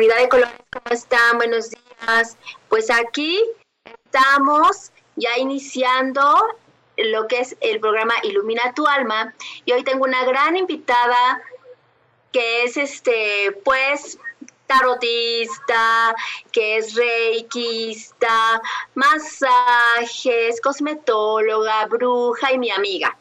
Comunidad de colores, ¿cómo están? Buenos días. Pues aquí estamos ya iniciando lo que es el programa Ilumina tu alma y hoy tengo una gran invitada que es este pues tarotista, que es reikista, masajes, cosmetóloga, bruja y mi amiga.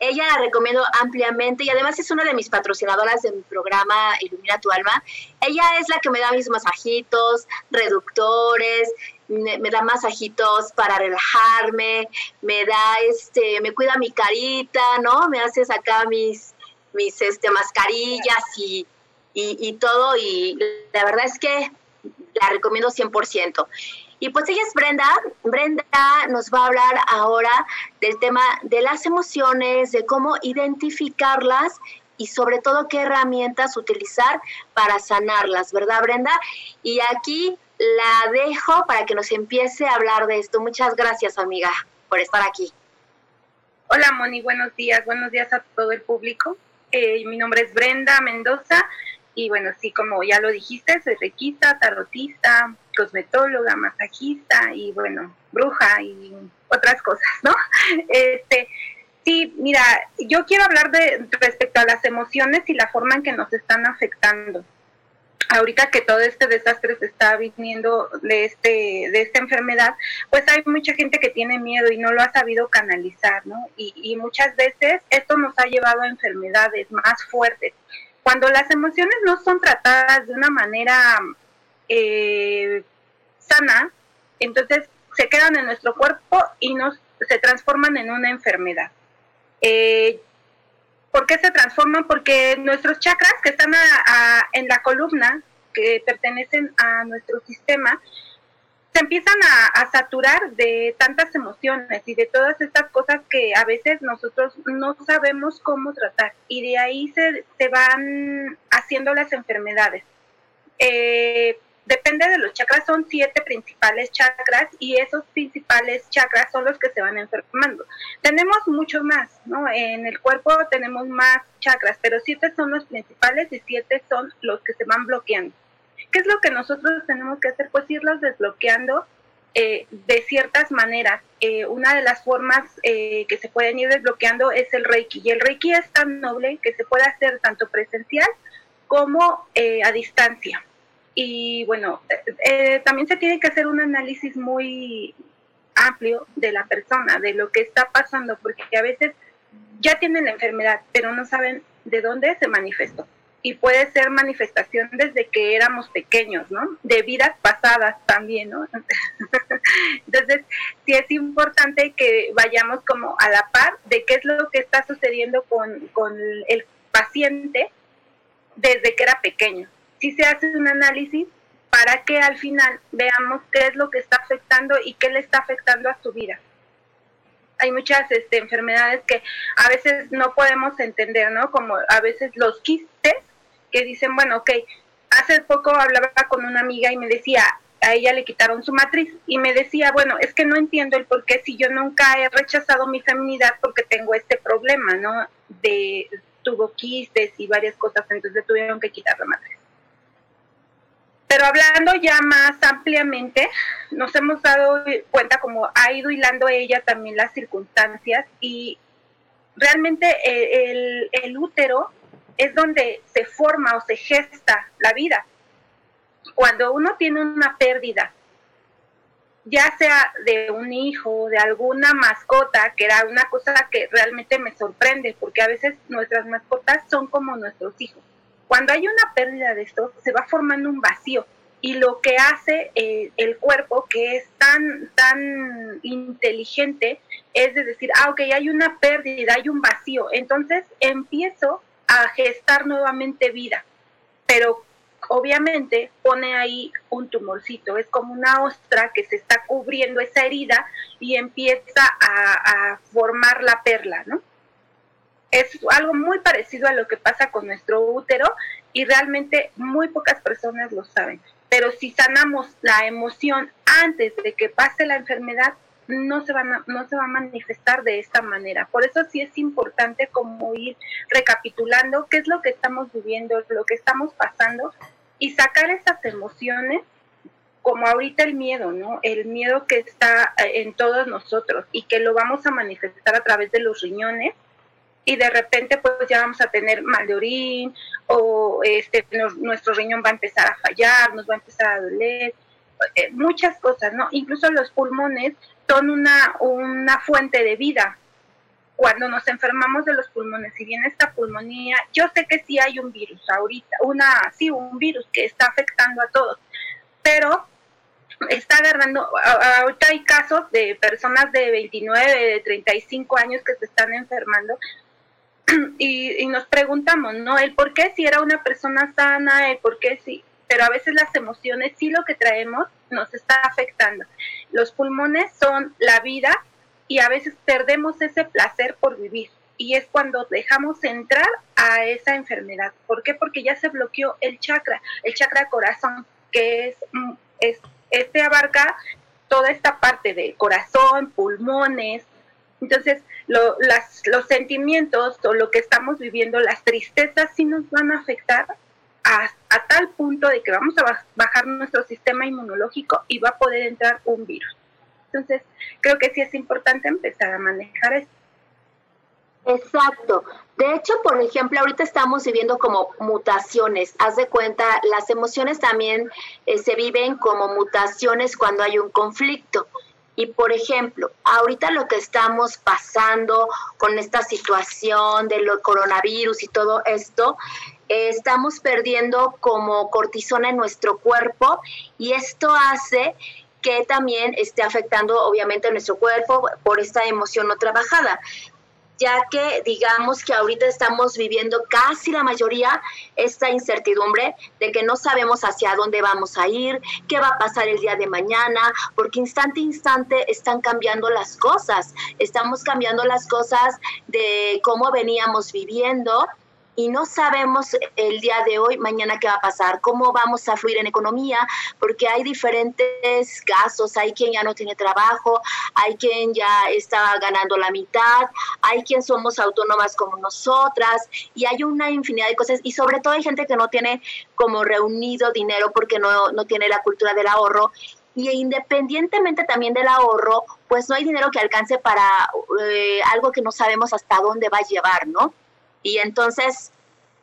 Ella la recomiendo ampliamente y además es una de mis patrocinadoras de mi programa Ilumina tu alma. Ella es la que me da mis masajitos, reductores, me, da masajitos para relajarme, me da este, me cuida mi carita, ¿no? Me hace sacar mis, mis este, mascarillas y, y, y todo. Y la verdad es que la recomiendo 100%. Y pues ella es Brenda. Brenda nos va a hablar ahora del tema de las emociones, de cómo identificarlas y sobre todo qué herramientas utilizar para sanarlas, ¿verdad Brenda? Y aquí la dejo para que nos empiece a hablar de esto. Muchas gracias amiga por estar aquí. Hola Moni, buenos días, buenos días a todo el público. Eh, mi nombre es Brenda Mendoza y bueno, sí, como ya lo dijiste, soy requista, tarotista, cosmetóloga, masajista y bueno, bruja y otras cosas, ¿no? Este, sí, mira, yo quiero hablar de respecto a las emociones y la forma en que nos están afectando. Ahorita que todo este desastre se está viniendo de este de esta enfermedad, pues hay mucha gente que tiene miedo y no lo ha sabido canalizar, ¿no? Y, y muchas veces esto nos ha llevado a enfermedades más fuertes. Cuando las emociones no son tratadas de una manera eh, sana, entonces se quedan en nuestro cuerpo y nos, se transforman en una enfermedad. Eh, ¿Por qué se transforman? Porque nuestros chakras que están a, a, en la columna, que pertenecen a nuestro sistema, se empiezan a, a, saturar de tantas emociones y de todas estas cosas que a veces nosotros no sabemos cómo tratar y de ahí se, se van haciendo las enfermedades. Eh, depende de los chakras, son siete principales chakras y esos principales chakras son los que se van enfermando. Tenemos muchos más, ¿no? En el cuerpo tenemos más chakras, pero siete son los principales y siete son los que se van bloqueando. ¿Qué es lo que nosotros tenemos que hacer? Pues irlos desbloqueando eh, de ciertas maneras. Eh, una de las formas eh, que se pueden ir desbloqueando es el Reiki. Y el Reiki es tan noble que se puede hacer tanto presencial como a distancia y bueno, eh, también se tiene que hacer un análisis muy amplio de la persona, de lo que está pasando, porque a veces ya tienen la enfermedad, pero no saben de dónde se manifestó. Y puede ser manifestación desde que éramos pequeños, ¿no? De vidas pasadas también, ¿no? Entonces, sí es importante que vayamos como a la par de qué es lo que está sucediendo con, con el paciente desde que era pequeño sí se hace un análisis para que al final veamos qué es lo que está afectando y qué le está afectando a su vida. Hay muchas este, enfermedades que a veces no podemos entender, ¿no? Como a veces los quistes, que dicen, bueno, ok, hace poco hablaba con una amiga y me decía, a ella le quitaron su matriz y me decía, bueno, es que no entiendo el por qué si yo nunca he rechazado mi feminidad porque tengo este problema, ¿no? De tuvo quistes y varias cosas, entonces tuvieron que quitar la matriz. Pero hablando ya más ampliamente, nos hemos dado cuenta como ha ido hilando ella también las circunstancias y realmente el, el el útero es donde se forma o se gesta la vida. Cuando uno tiene una pérdida, ya sea de un hijo, de alguna mascota, que era una cosa que realmente me sorprende, porque a veces nuestras mascotas son como nuestros hijos. Cuando hay una pérdida de esto, se va formando un vacío. Y lo que hace eh, el cuerpo, que es tan, tan inteligente, es de decir, ah, ok, hay una pérdida, hay un vacío, entonces empiezo a gestar nuevamente vida, pero obviamente pone ahí un tumorcito, es como una ostra que se está cubriendo esa herida y empieza a formar la perla, ¿no? Es algo muy parecido a lo que pasa con nuestro útero y realmente muy pocas personas lo saben. Pero si sanamos la emoción antes de que pase la enfermedad, no se, van no se va a manifestar de esta manera. Por eso sí es importante como ir recapitulando qué es lo que estamos viviendo, lo que estamos pasando y sacar esas emociones como ahorita el miedo, ¿no? El miedo que está eh, en todos nosotros y que lo vamos a manifestar a través de los riñones y de repente pues ya vamos a tener mal de orín o este nuestro riñón va a empezar a fallar, nos va a empezar a doler, eh, muchas cosas, ¿no? Incluso los pulmones son una, una fuente de vida. Cuando nos enfermamos de los pulmones, si viene esta pulmonía, yo sé que sí hay un virus ahorita, una, sí, un virus que está afectando a todos, pero está agarrando, ahorita hay casos de personas de 29, de 35 años que se están enfermando y, nos preguntamos, ¿no? El por qué si era una persona sana, el por qué si, pero a veces las emociones sí lo que traemos nos está afectando. Los pulmones son la vida y a veces perdemos ese placer por vivir y es cuando dejamos entrar a esa enfermedad. ¿Por qué? Porque ya se bloqueó el chakra, el chakra corazón, que es, es este abarca toda esta parte de corazón, pulmones, entonces, las, los sentimientos o lo que estamos viviendo, las tristezas sí nos van a afectar a, tal punto de que vamos a bajar nuestro sistema inmunológico y va a poder entrar un virus. Entonces, creo que sí es importante empezar a manejar esto. Exacto. De hecho, por ejemplo, ahorita estamos viviendo como mutaciones. Haz de cuenta, las emociones también eh, se viven como mutaciones cuando hay un conflicto. Y por ejemplo, ahorita lo que estamos pasando con esta situación del coronavirus y todo esto, eh, estamos perdiendo como cortisona en nuestro cuerpo y esto hace que también esté afectando obviamente nuestro cuerpo por esta emoción no trabajada ya que digamos que ahorita estamos viviendo casi la mayoría esta incertidumbre de que no sabemos hacia dónde vamos a ir, qué va a pasar el día de mañana, porque instante a instante están cambiando las cosas, estamos cambiando las cosas de cómo veníamos viviendo y no sabemos el día de hoy, mañana qué va a pasar, cómo vamos a fluir en economía, porque hay diferentes casos, hay quien ya no tiene trabajo, hay quien ya está ganando la mitad, hay quien somos autónomas como nosotras y hay una infinidad de cosas y sobre todo hay gente que no tiene como reunido dinero porque no, no tiene la cultura del ahorro y independientemente también del ahorro, pues no hay dinero que alcance para eh, algo que no sabemos hasta dónde va a llevar, ¿no? Y entonces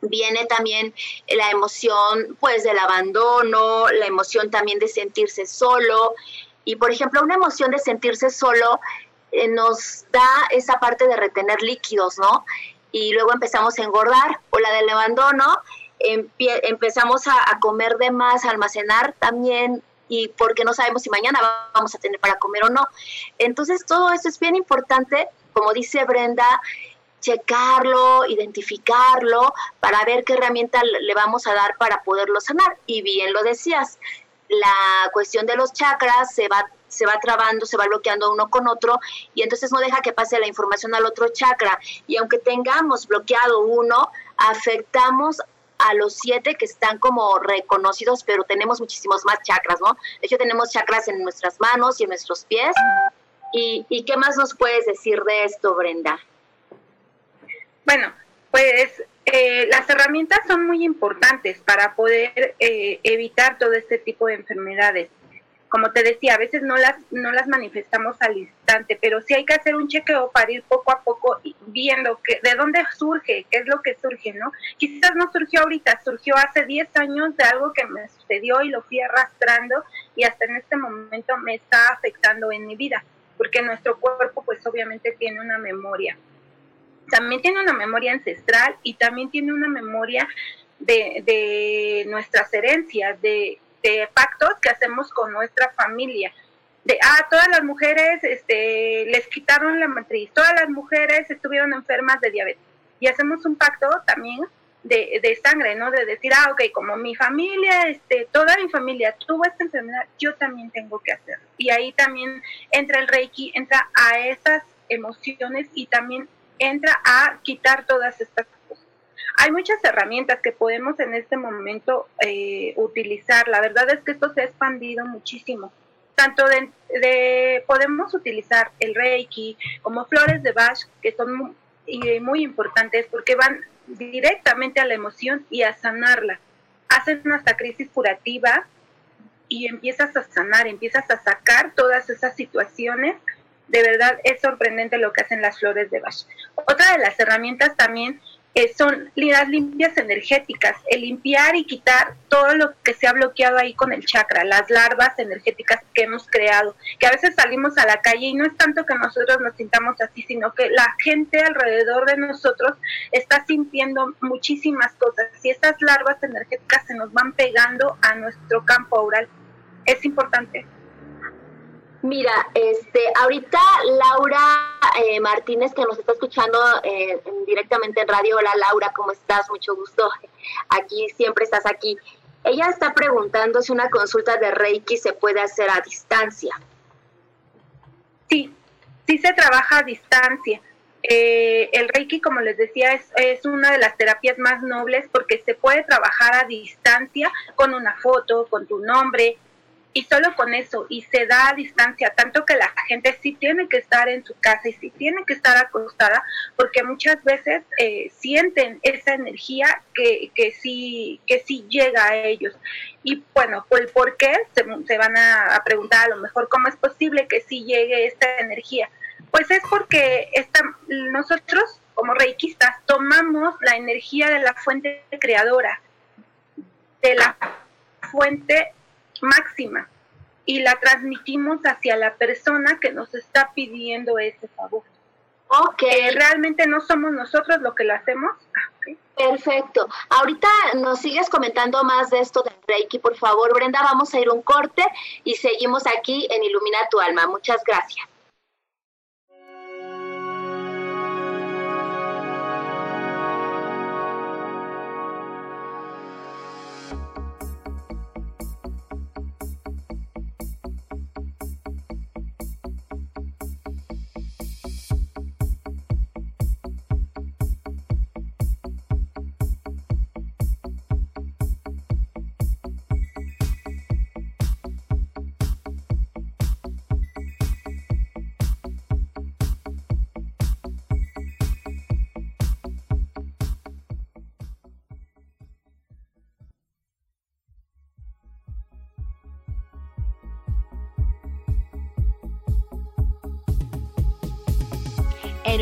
viene también la emoción pues del abandono, la emoción también de sentirse solo. Y por ejemplo, una emoción de sentirse solo eh, nos da esa parte de retener líquidos, ¿no? Y luego empezamos a engordar. O la del abandono, empezamos a, comer de más, a almacenar también y porque no sabemos si mañana vamos a tener para comer o no. Entonces todo eso es bien importante, como dice Brenda, checarlo, identificarlo, para ver qué herramienta le vamos a dar para poderlo sanar. Y bien lo decías, la cuestión de los chakras se va se va trabando, se va bloqueando uno con otro y entonces no deja que pase la información al otro chakra. Y aunque tengamos bloqueado uno, afectamos a los siete que están como reconocidos, pero tenemos muchísimos más chakras, ¿no? De hecho, tenemos chakras en nuestras manos y en nuestros pies. ¿Y, y qué más nos puedes decir de esto, Brenda? Bueno, pues eh, las herramientas son muy importantes para poder eh, evitar todo este tipo de enfermedades. como te decía, a veces no las, no las manifestamos al instante, pero sí hay que hacer un chequeo para ir poco a poco viendo que, de dónde surge, qué es lo que surge, ¿no? Quizás no surgió ahorita, surgió hace 10 años de algo que me sucedió y lo fui arrastrando y hasta en este momento me está afectando en mi vida, porque nuestro cuerpo pues obviamente tiene una memoria. También tiene una memoria ancestral y también tiene una memoria de, de nuestras herencias, de de pactos que hacemos con nuestra familia. De, ah, todas las mujeres este, les quitaron la matriz, todas las mujeres estuvieron enfermas de diabetes. Y hacemos un pacto también de, de, sangre, ¿no? De decir, ah, ok, como mi familia, este, toda mi familia tuvo esta enfermedad, yo también tengo que hacerlo. Y ahí también entra el Reiki, entra a esas emociones y también entra a quitar todas estas hay muchas herramientas que podemos en este momento eh, utilizar. La verdad es que esto se ha expandido muchísimo. Tanto de, podemos utilizar el Reiki como flores de Bach, que son muy, muy importantes porque van directamente a la emoción y a sanarla. Hacen hasta crisis curativa y empiezas a sanar, empiezas a sacar todas esas situaciones. De verdad es sorprendente lo que hacen las flores de Bach. Otra de las herramientas también son las limpias energéticas, el limpiar y quitar todo lo que se ha bloqueado ahí con el chakra, las larvas energéticas que hemos creado, que a veces salimos a la calle y no es tanto que nosotros nos sintamos así, sino que la gente alrededor de nosotros está sintiendo muchísimas cosas y esas larvas energéticas se nos van pegando a nuestro campo aural. Es importante Mira, este, ahorita Laura eh, Martínez, que nos está escuchando eh, directamente en radio. Hola Laura, ¿cómo estás? Mucho gusto. Aquí siempre estás aquí. Ella está preguntando si una consulta de Reiki se puede hacer a distancia. Sí, sí se trabaja a distancia. Eh, el Reiki, como les decía, es, es, una de las terapias más nobles porque se puede trabajar a distancia con una foto, con tu nombre, y solo con eso, y se da a distancia, tanto que la gente sí tiene que estar en su casa y sí tiene que estar acostada, porque muchas veces eh, sienten esa energía que, que, sí, que sí llega a ellos. Y bueno, pues por qué se, se van a, preguntar a lo mejor cómo es posible que sí llegue esta energía. Pues es porque esta, nosotros como reikistas tomamos la energía de la fuente creadora, de la fuente máxima y la transmitimos hacia la persona que nos está pidiendo ese favor. Ok. Eh, realmente no somos nosotros lo que lo hacemos. Ah, Perfecto. Ahorita nos sigues comentando más de esto del Reiki, por favor, Brenda. Vamos a ir un corte y seguimos aquí en Ilumina tu alma. Muchas gracias.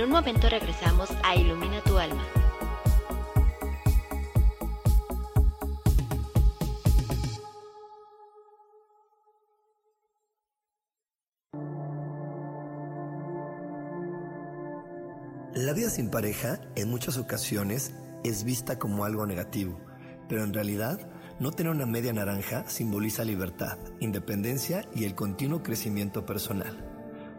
Un momento regresamos a Ilumina tu alma. La vida sin pareja en muchas ocasiones es vista como algo negativo, pero en realidad no tener una media naranja simboliza libertad, independencia y el continuo crecimiento personal.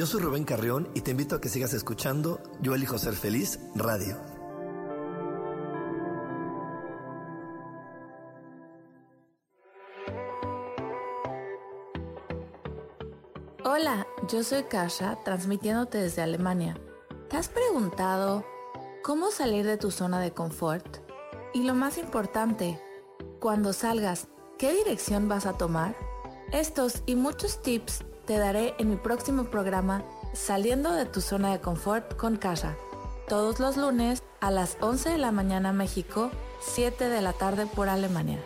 Yo soy Rubén Carrión y te invito a que sigas escuchando Yo elijo ser feliz radio. Hola, yo soy Kasha, transmitiéndote desde Alemania. ¿Te has preguntado cómo salir de tu zona de confort? Y lo más importante, cuando salgas, ¿qué dirección vas a tomar? Estos y muchos tips te daré en mi próximo programa Saliendo de tu zona de confort con Kasha, todos los lunes a las 11 de la mañana México, 7 de la tarde por Alemania.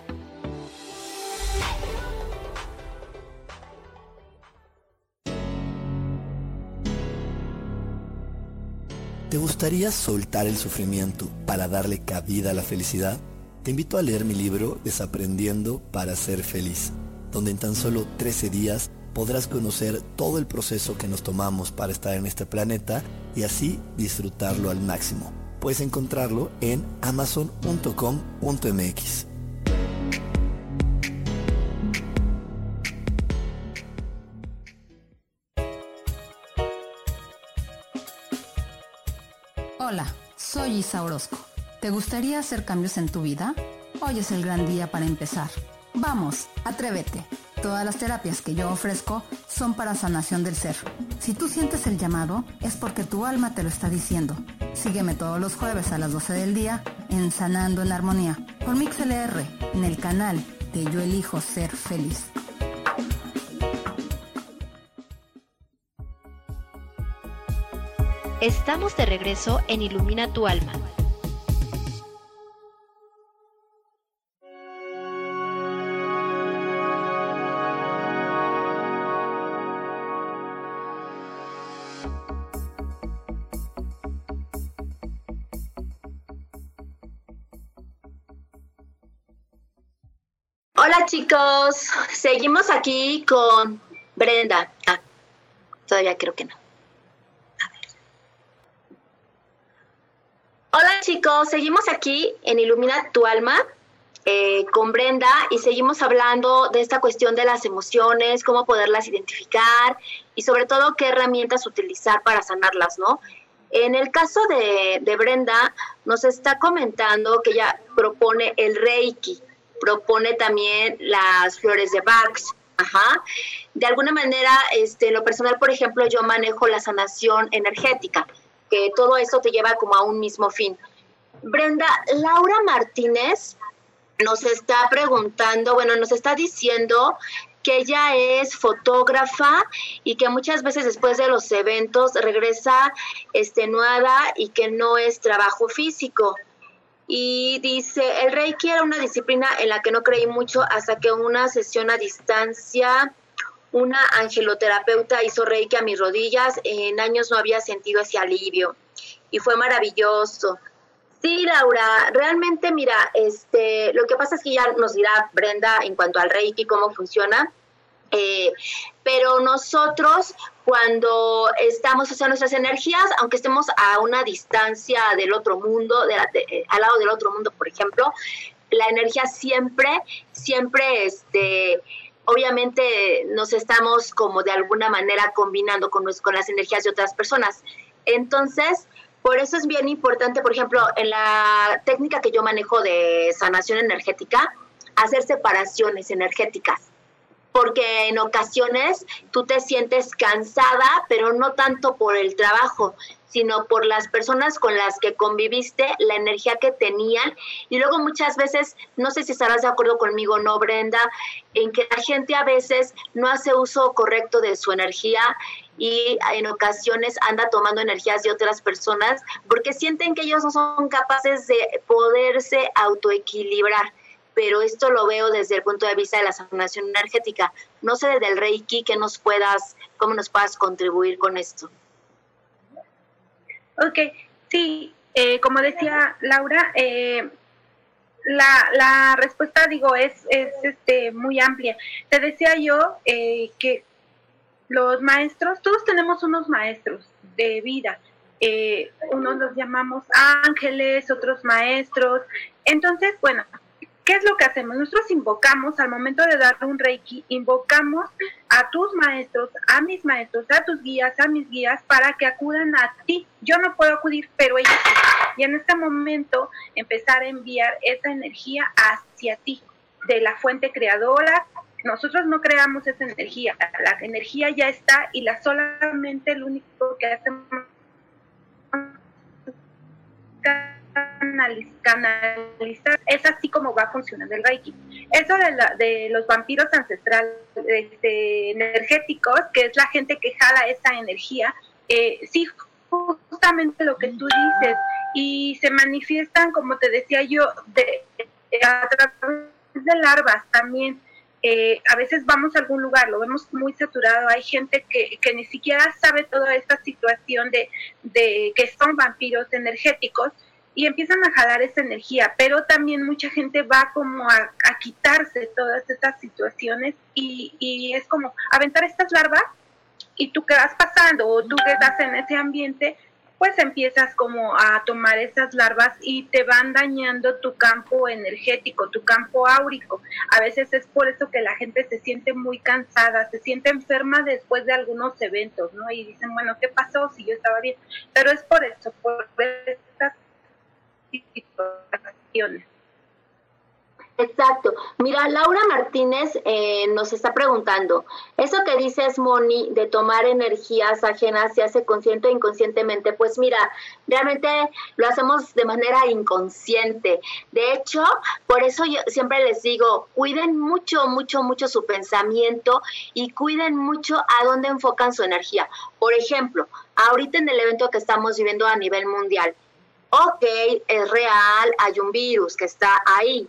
¿Te gustaría soltar el sufrimiento para darle cabida a la felicidad? Te invito a leer mi libro Desaprendiendo para ser feliz, donde en tan solo 13 días podrás conocer todo el proceso que nos tomamos para estar en este planeta y así disfrutarlo al máximo. Puedes encontrarlo en amazon.com.mx. Hola, soy Isa Orozco. ¿Te gustaría hacer cambios en tu vida? Hoy es el gran día para empezar. Vamos, atrévete. Todas las terapias que yo ofrezco son para sanación del ser. Si tú sientes el llamado, es porque tu alma te lo está diciendo. Sígueme todos los jueves a las 12 del día en Sanando en Armonía por MixLR en el canal de Yo Elijo Ser Feliz. Estamos de regreso en Ilumina tu alma. Hola chicos, seguimos aquí con Brenda. Ah, todavía creo que no. A ver. Hola chicos, seguimos aquí en Ilumina tu alma eh, con Brenda y seguimos hablando de esta cuestión de las emociones, cómo poderlas identificar y sobre todo qué herramientas utilizar para sanarlas, ¿no? En el caso de, de Brenda, nos está comentando que ella propone el Reiki, propone también las flores de Bach. Ajá. De alguna manera, este, lo personal, por ejemplo, yo manejo la sanación energética, que todo eso te lleva como a un mismo fin. Brenda, Laura Martínez nos está preguntando, bueno, nos está diciendo que ella es fotógrafa y que muchas veces después de los eventos regresa extenuada y que no es trabajo físico. Y dice, el Reiki era una disciplina en la que no creí mucho hasta que una sesión a distancia, una angeloterapeuta hizo Reiki a mis rodillas. En años no había sentido ese alivio y fue maravilloso. Sí, Laura, realmente mira, este, lo que pasa es que ya nos dirá Brenda en cuanto al Reiki cómo funciona. Eh, pero nosotros cuando estamos, o sea, nuestras energías, aunque estemos a una distancia del otro mundo, de de, al lado del otro mundo, por ejemplo, la energía siempre, siempre, este, obviamente nos estamos como de alguna manera combinando con, con las energías de otras personas. Entonces, por eso es bien importante, por ejemplo, en la técnica que yo manejo de sanación energética, hacer separaciones energéticas porque en ocasiones tú te sientes cansada, pero no tanto por el trabajo, sino por las personas con las que conviviste, la energía que tenían. Y luego muchas veces, no sé si estarás de acuerdo conmigo, no, Brenda, en que la gente a veces no hace uso correcto de su energía y en ocasiones anda tomando energías de otras personas porque sienten que ellos no son capaces de poderse autoequilibrar pero esto lo veo desde el punto de vista de la sanación energética. No sé desde el Reiki que nos puedas, cómo nos puedas contribuir con esto. Ok, sí, eh, como decía Laura, eh, la, la, respuesta, digo, es, es este, muy amplia. Te decía yo eh, que los maestros, todos tenemos unos maestros de vida. unos los llamamos ángeles, otros maestros. Entonces, bueno, ¿Qué es lo que hacemos? Nosotros invocamos, al momento de dar un reiki, invocamos a tus maestros, a mis maestros, a tus guías, a mis guías, para que acudan a ti. Yo no puedo acudir, pero ellos sí. Y en este momento empezar a enviar esa energía hacia ti, de la fuente creadora, nosotros no creamos esa energía, la energía ya está y la solamente lo único que hacemos canalizar, es así como va funcionando el Reiki. Eso de, de los vampiros ancestrales este, energéticos, que es la gente que jala esa energía, eh, sí, justamente lo que tú dices, y se manifiestan, como te decía yo, de, a través de larvas también. Eh, a veces vamos a algún lugar, lo vemos muy saturado, hay gente que, que ni siquiera sabe toda esta situación de, de que son vampiros energéticos y empiezan a jalar esa energía, pero también mucha gente va como a, quitarse todas estas situaciones y, y, es como aventar estas larvas y tú que vas pasando o tú que estás en ese ambiente, pues empiezas como a tomar esas larvas y te van dañando tu campo energético, tu campo áurico. A veces es por eso que la gente se siente muy cansada, se siente enferma después de algunos eventos, ¿no? Y dicen, bueno, ¿qué pasó si yo estaba bien? Pero es por eso, por Exacto. Mira, Laura Martínez eh, nos está preguntando, eso que dices, Moni, de tomar energías ajenas, se hace consciente o inconscientemente, pues mira, realmente lo hacemos de manera inconsciente. De hecho, por eso yo siempre les digo, cuiden mucho, mucho, mucho su pensamiento y cuiden mucho a dónde enfocan su energía. Por ejemplo, ahorita en el evento que estamos viviendo a nivel mundial, ok, es real, hay un virus que está ahí.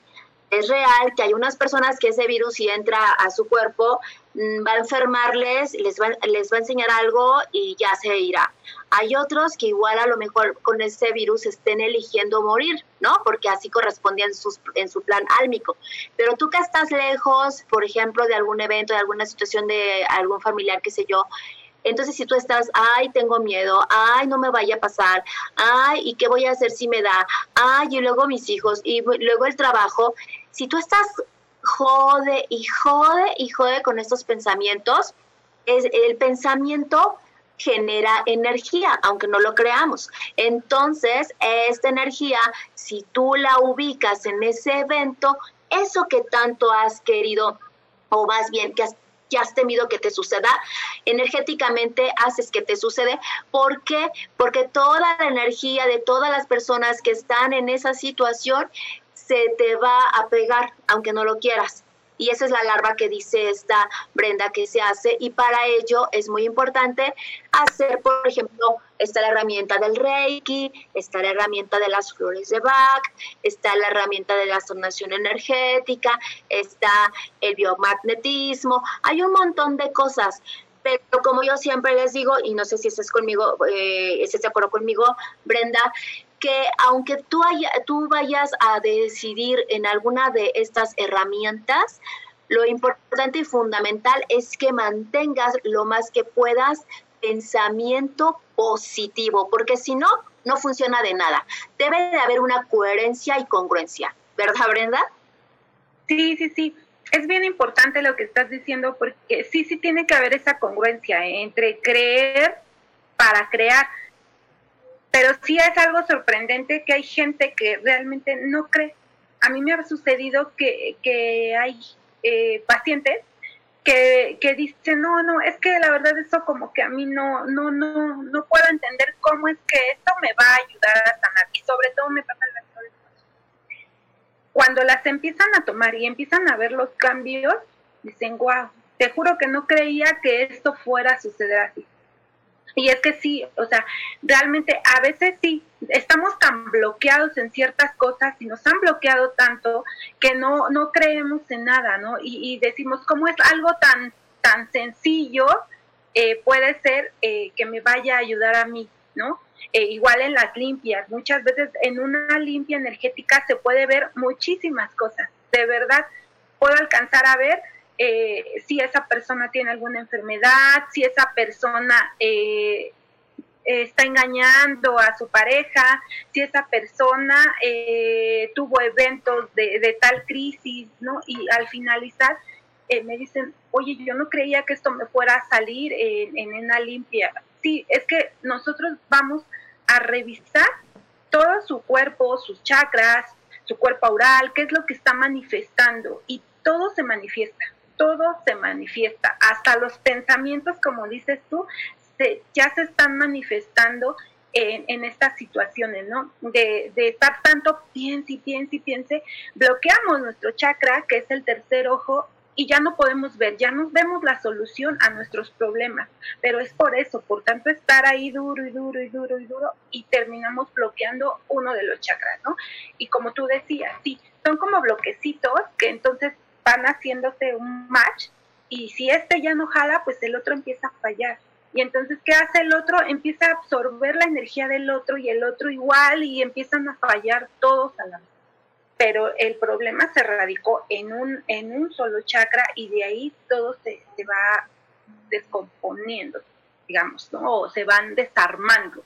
Es real que hay unas personas que ese virus si entra a su cuerpo mm, va a enfermarles, les va, les va a enseñar algo y ya se irá. Hay otros que igual a lo mejor con ese virus estén eligiendo morir, ¿no? Porque así correspondía en, sus, en su plan álmico. Pero tú que estás lejos, por ejemplo, de algún evento, de alguna situación de algún familiar, qué sé yo, entonces, si tú estás, ay, tengo miedo, ay, no me vaya a pasar, ay, ¿y qué voy a hacer si me da? Ay, y luego mis hijos, y luego el trabajo, si tú estás jode y jode y jode con estos pensamientos, es el pensamiento genera energía, aunque no lo creamos. Entonces, esta energía, si tú la ubicas en ese evento, eso que tanto has querido, o más bien que has que has temido que te suceda, energéticamente haces que te sucede. ¿Por qué? Porque toda la energía de todas las personas que están en esa situación se te va a pegar, aunque no lo quieras. Y esa es la larva que dice esta Brenda que se hace. Y para ello es muy importante hacer, por ejemplo, está la herramienta del Reiki, está la herramienta de las flores de Bach, está la herramienta de la sanación energética, está el biomagnetismo. Hay un montón de cosas. Pero como yo siempre les digo, y no sé si estás conmigo, eh, estás de acuerdo conmigo, Brenda, que aunque tú, tú vayas a decidir en alguna de estas herramientas, lo importante y fundamental es que mantengas lo más que puedas pensamiento positivo, porque si no, no funciona de nada. Debe de haber una coherencia y congruencia, ¿verdad, Brenda? Sí, sí, sí. Es bien importante lo que estás diciendo porque sí, sí tiene que haber esa congruencia entre creer para crear pero sí es algo sorprendente que hay gente que realmente no cree. A mí me ha sucedido que, hay eh, pacientes que, dicen, no, no, es que la verdad eso como que a mí no, no, no, no puedo entender cómo es que esto me va a ayudar a sanar. Y sobre todo me pasa las cosas. Cuando las empiezan a tomar y empiezan a ver los cambios, dicen, wow, te juro que no creía que esto fuera a suceder así. Y es que sí, o sea, realmente a veces sí, estamos tan bloqueados en ciertas cosas y nos han bloqueado tanto que no, no creemos en nada, ¿no? Y, decimos, ¿cómo es algo tan, tan sencillo? Eh, puede ser eh, que me vaya a ayudar a mí, ¿no? Eh, igual en las limpias, muchas veces en una limpia energética se puede ver muchísimas cosas, de verdad puedo alcanzar a ver eh, si esa persona tiene alguna enfermedad, si esa persona eh, está engañando a su pareja, si esa persona eh, tuvo eventos de, tal crisis, ¿no? Y al finalizar me dicen, oye, yo no creía que esto me fuera a salir en, en una limpia. Sí, es que nosotros vamos a revisar todo su cuerpo, sus chakras, su cuerpo oral, qué es lo que está manifestando y todo se manifiesta todo se manifiesta, hasta los pensamientos, como dices tú, se, ya se están manifestando en, estas situaciones, ¿no? De, de, estar tanto piense y piense y piense, bloqueamos nuestro chakra, que es el tercer ojo, y ya no podemos ver, ya no vemos la solución a nuestros problemas, pero es por eso, por tanto estar ahí duro y duro y duro y duro y terminamos bloqueando uno de los chakras, ¿no? Y como tú decías, sí, son como bloquecitos que entonces van haciéndose un match y si este ya no jala, pues el otro empieza a fallar. Y entonces, ¿qué hace el otro? Empieza a absorber la energía del otro y el otro igual y empiezan a fallar todos a la vez pero el problema se radicó en un, en un solo chakra y de ahí todo se, se va descomponiendo, digamos, ¿no? O se van desarmando.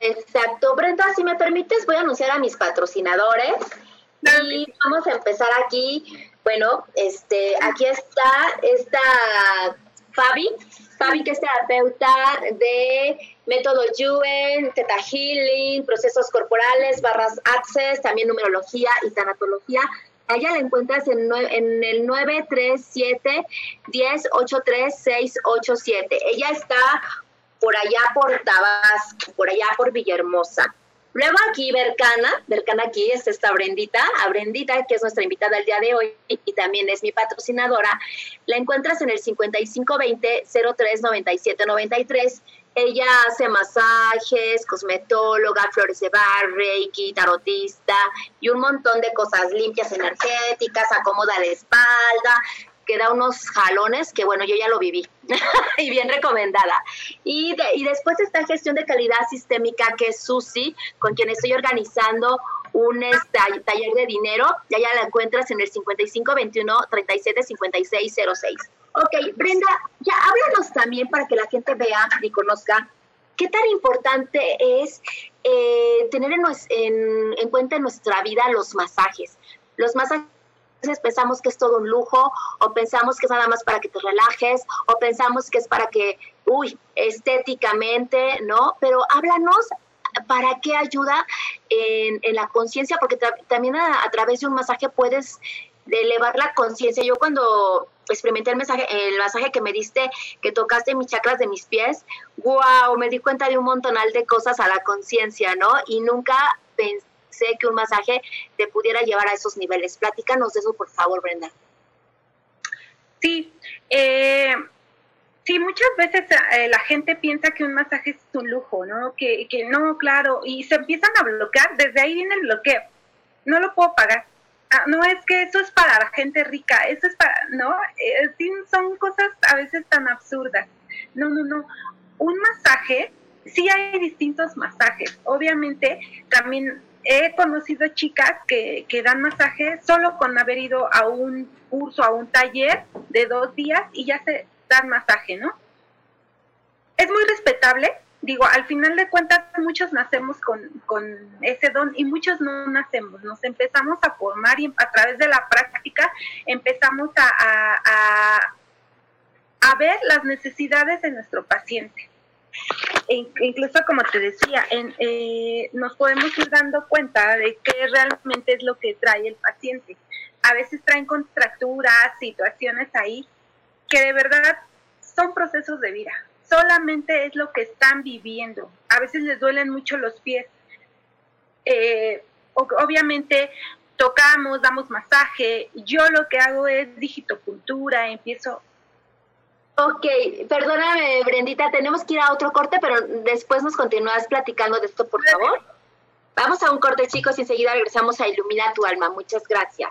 Exacto. Brenda, si me permites, voy a anunciar a mis patrocinadores. Y vamos a empezar aquí. Bueno, este, aquí está esta Fabi, Fabi que es terapeuta de método Yuen, Theta Healing, procesos corporales, barras Access, también numerología y tanatología. Allá la encuentras en, en el 937 1083687 Ella está por allá por Tabasco, por allá por Villahermosa. Luego aquí Bercana, Bercana aquí es esta Brendita, a Brendita que es nuestra invitada el día de hoy y también es mi patrocinadora. La encuentras en el 5520 039793. Ella hace masajes, cosmetóloga, flores de bar, reiki, tarotista y un montón de cosas limpias energéticas, acomoda la espalda, que da unos jalones que bueno, yo ya lo viví y bien recomendada. Y, y después está gestión de calidad sistémica que es Susi, con quien estoy organizando un este, taller de dinero. Ya ya la encuentras en el 5521 375606. Ok, Brenda, ya háblanos también para que la gente vea y conozca qué tan importante es eh, tener en, en cuenta en nuestra vida los masajes. Los masajes veces pensamos que es todo un lujo o pensamos que es nada más para que te relajes o pensamos que es para que, uy, estéticamente, ¿no? Pero háblanos para qué ayuda en, la conciencia, porque también a, través de un masaje puedes elevar la conciencia. Yo cuando experimenté el masaje, el masaje que me diste, que tocaste mis chakras de mis pies, wow, me di cuenta de un montonal de cosas a la conciencia, ¿no? Y nunca pensé sé que un masaje te pudiera llevar a esos niveles. Platícanos de eso, por favor, Brenda. Sí, eh, sí, muchas veces eh, la gente piensa que un masaje es un lujo, ¿no? Que, que no, claro, y se empiezan a bloquear, desde ahí viene el bloqueo. No lo puedo pagar. Ah, no es que eso es para la gente rica, eso es para, ¿no? Eh, son cosas a veces tan absurdas. No, no, no. Un masaje, sí hay distintos masajes. Obviamente, también he conocido chicas que, que dan masaje solo con haber ido a un curso, a un taller de dos días y ya se dan masaje, ¿no? Es muy respetable, digo, al final de cuentas muchos nacemos con, ese don y muchos no nacemos, nos empezamos a formar y a través de la práctica empezamos a, a, a ver las necesidades de nuestro paciente. Incluso como te decía, eh, nos podemos ir dando cuenta de qué realmente es lo que trae el paciente. A veces traen contracturas, situaciones ahí que de verdad son procesos de vida. Solamente es lo que están viviendo. A veces les duelen mucho los pies. Eh, obviamente tocamos, damos masaje. Yo lo que hago es digitopuntura, empiezo Ok, perdóname, Brendita, tenemos que ir a otro corte, pero después nos continúas platicando de esto, por favor. Vamos a un corte, chicos, y enseguida regresamos a Ilumina tu alma. Muchas gracias.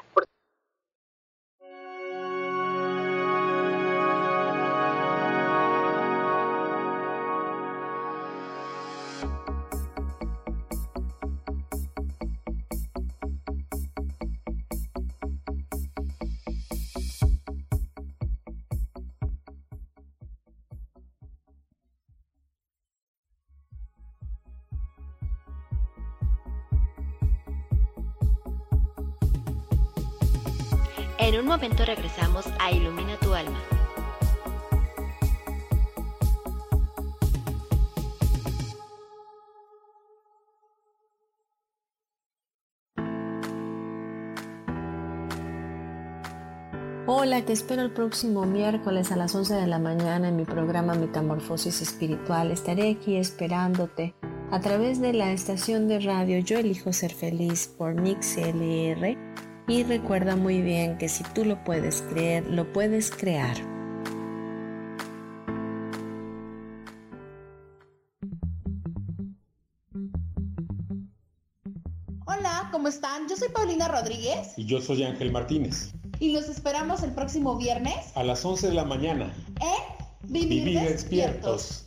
Un momento regresamos a Ilumina tu alma. Hola, te espero el próximo miércoles a las 11 de la mañana en mi programa Metamorfosis Espiritual. Estaré aquí esperándote a través de la estación de radio Yo elijo ser feliz por Mix LR y recuerda muy bien que si tú lo puedes creer, lo puedes crear. Hola, ¿cómo están? Yo soy Paulina Rodríguez. Y yo soy Ángel Martínez y los esperamos el próximo viernes a las 11 de la mañana en Vivir, despiertos.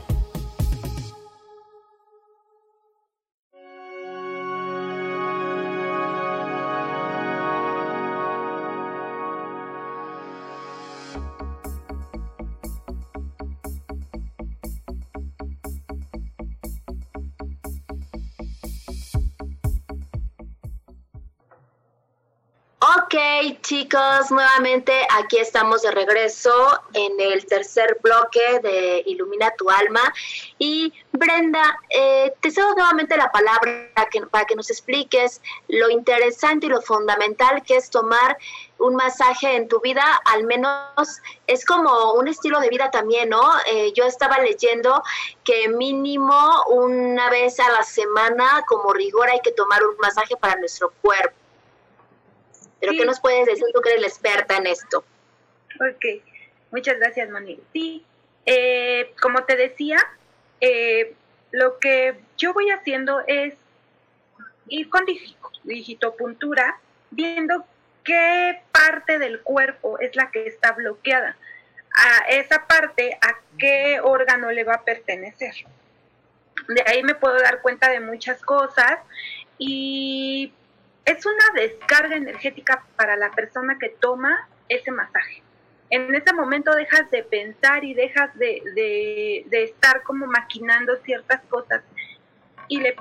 Chicos, nuevamente aquí estamos de regreso en el tercer bloque de Ilumina tu alma. Y Brenda, eh, te cedo nuevamente la palabra para que nos expliques lo interesante y lo fundamental que es tomar un masaje en tu vida, al menos es como un estilo de vida también, ¿no? Eh, yo estaba leyendo que mínimo una vez a la semana, como rigor, hay que tomar un masaje para nuestro cuerpo. Pero ¿qué nos puedes decir tú que eres la experta en esto? Ok, muchas gracias, Moni. Sí, eh, como te decía, eh, lo que yo voy haciendo es ir con digitopuntura viendo qué parte del cuerpo es la que está bloqueada. A esa parte, a qué órgano le va a pertenecer. De ahí me puedo dar cuenta de muchas cosas y es una descarga energética para la persona que toma ese masaje. En ese momento dejas de pensar y dejas de, estar como maquinando ciertas cosas y le,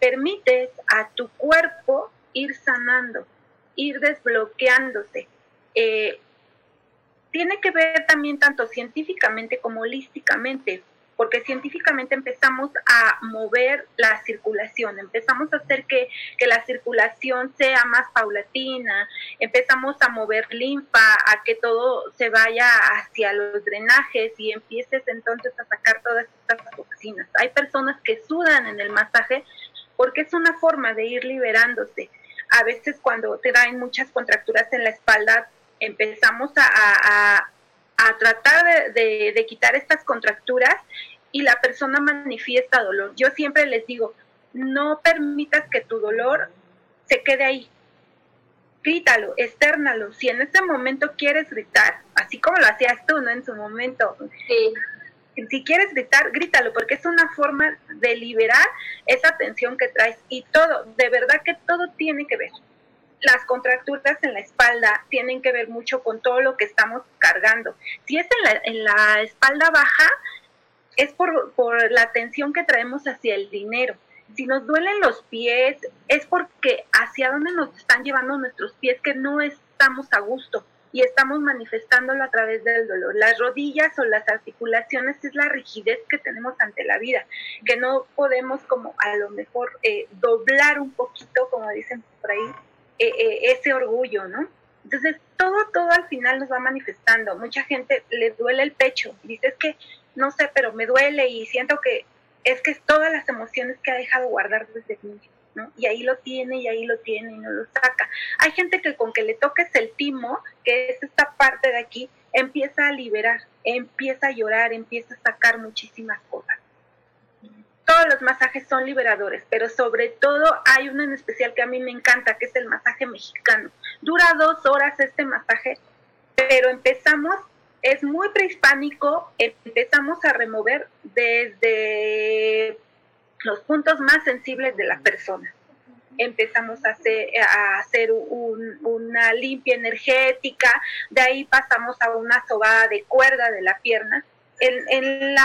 permites a tu cuerpo ir sanando, ir desbloqueándose. Eh, tiene que ver también tanto científicamente como holísticamente porque científicamente empezamos a mover la circulación, empezamos a hacer que, la circulación sea más paulatina, empezamos a mover linfa, a que todo se vaya hacia los drenajes y empieces entonces a sacar todas estas toxinas. Hay personas que sudan en el masaje porque es una forma de ir liberándose. A veces cuando te dan muchas contracturas en la espalda, empezamos a a tratar de, quitar estas contracturas y la persona manifiesta dolor. Yo siempre les digo, no permitas que tu dolor se quede ahí. Grítalo, externalo. Si en este momento quieres gritar, así como lo hacías tú, ¿no? En su momento. Si quieres gritar, grítalo, porque es una forma de liberar esa tensión que traes. Y todo, de verdad que todo tiene que ver las contracturas en la espalda tienen que ver mucho con todo lo que estamos cargando. Si es en la, en la espalda baja, es por, por la tensión que traemos hacia el dinero. Si nos duelen los pies, es porque hacia dónde nos están llevando nuestros pies que no estamos a gusto. y estamos manifestándolo a través del dolor. Las rodillas o las articulaciones es la rigidez que tenemos ante la vida, que no podemos como a lo mejor eh, doblar un poquito, como dicen por ahí, eh, eh, ese orgullo, ¿no? Entonces, todo, todo al final nos va manifestando. Mucha gente le duele el pecho, dice, es que, no sé, pero me duele y siento que es que es todas las emociones que ha dejado guardar desde niño. Y ahí lo tiene y ahí lo tiene y no lo saca. Hay gente que con que le toques el timo, que es esta parte de aquí, empieza a liberar, empieza a llorar, empieza a sacar muchísimas cosas. Todos los masajes son liberadores, pero sobre todo hay uno en especial que a mí me encanta, que es el masaje mexicano. Dura dos horas este masaje, pero empezamos, es muy prehispánico, empezamos a remover desde los puntos más sensibles de la persona. Empezamos a hacer, a hacer una limpia energética, de ahí pasamos a una sobada de cuerda de la pierna. En, la,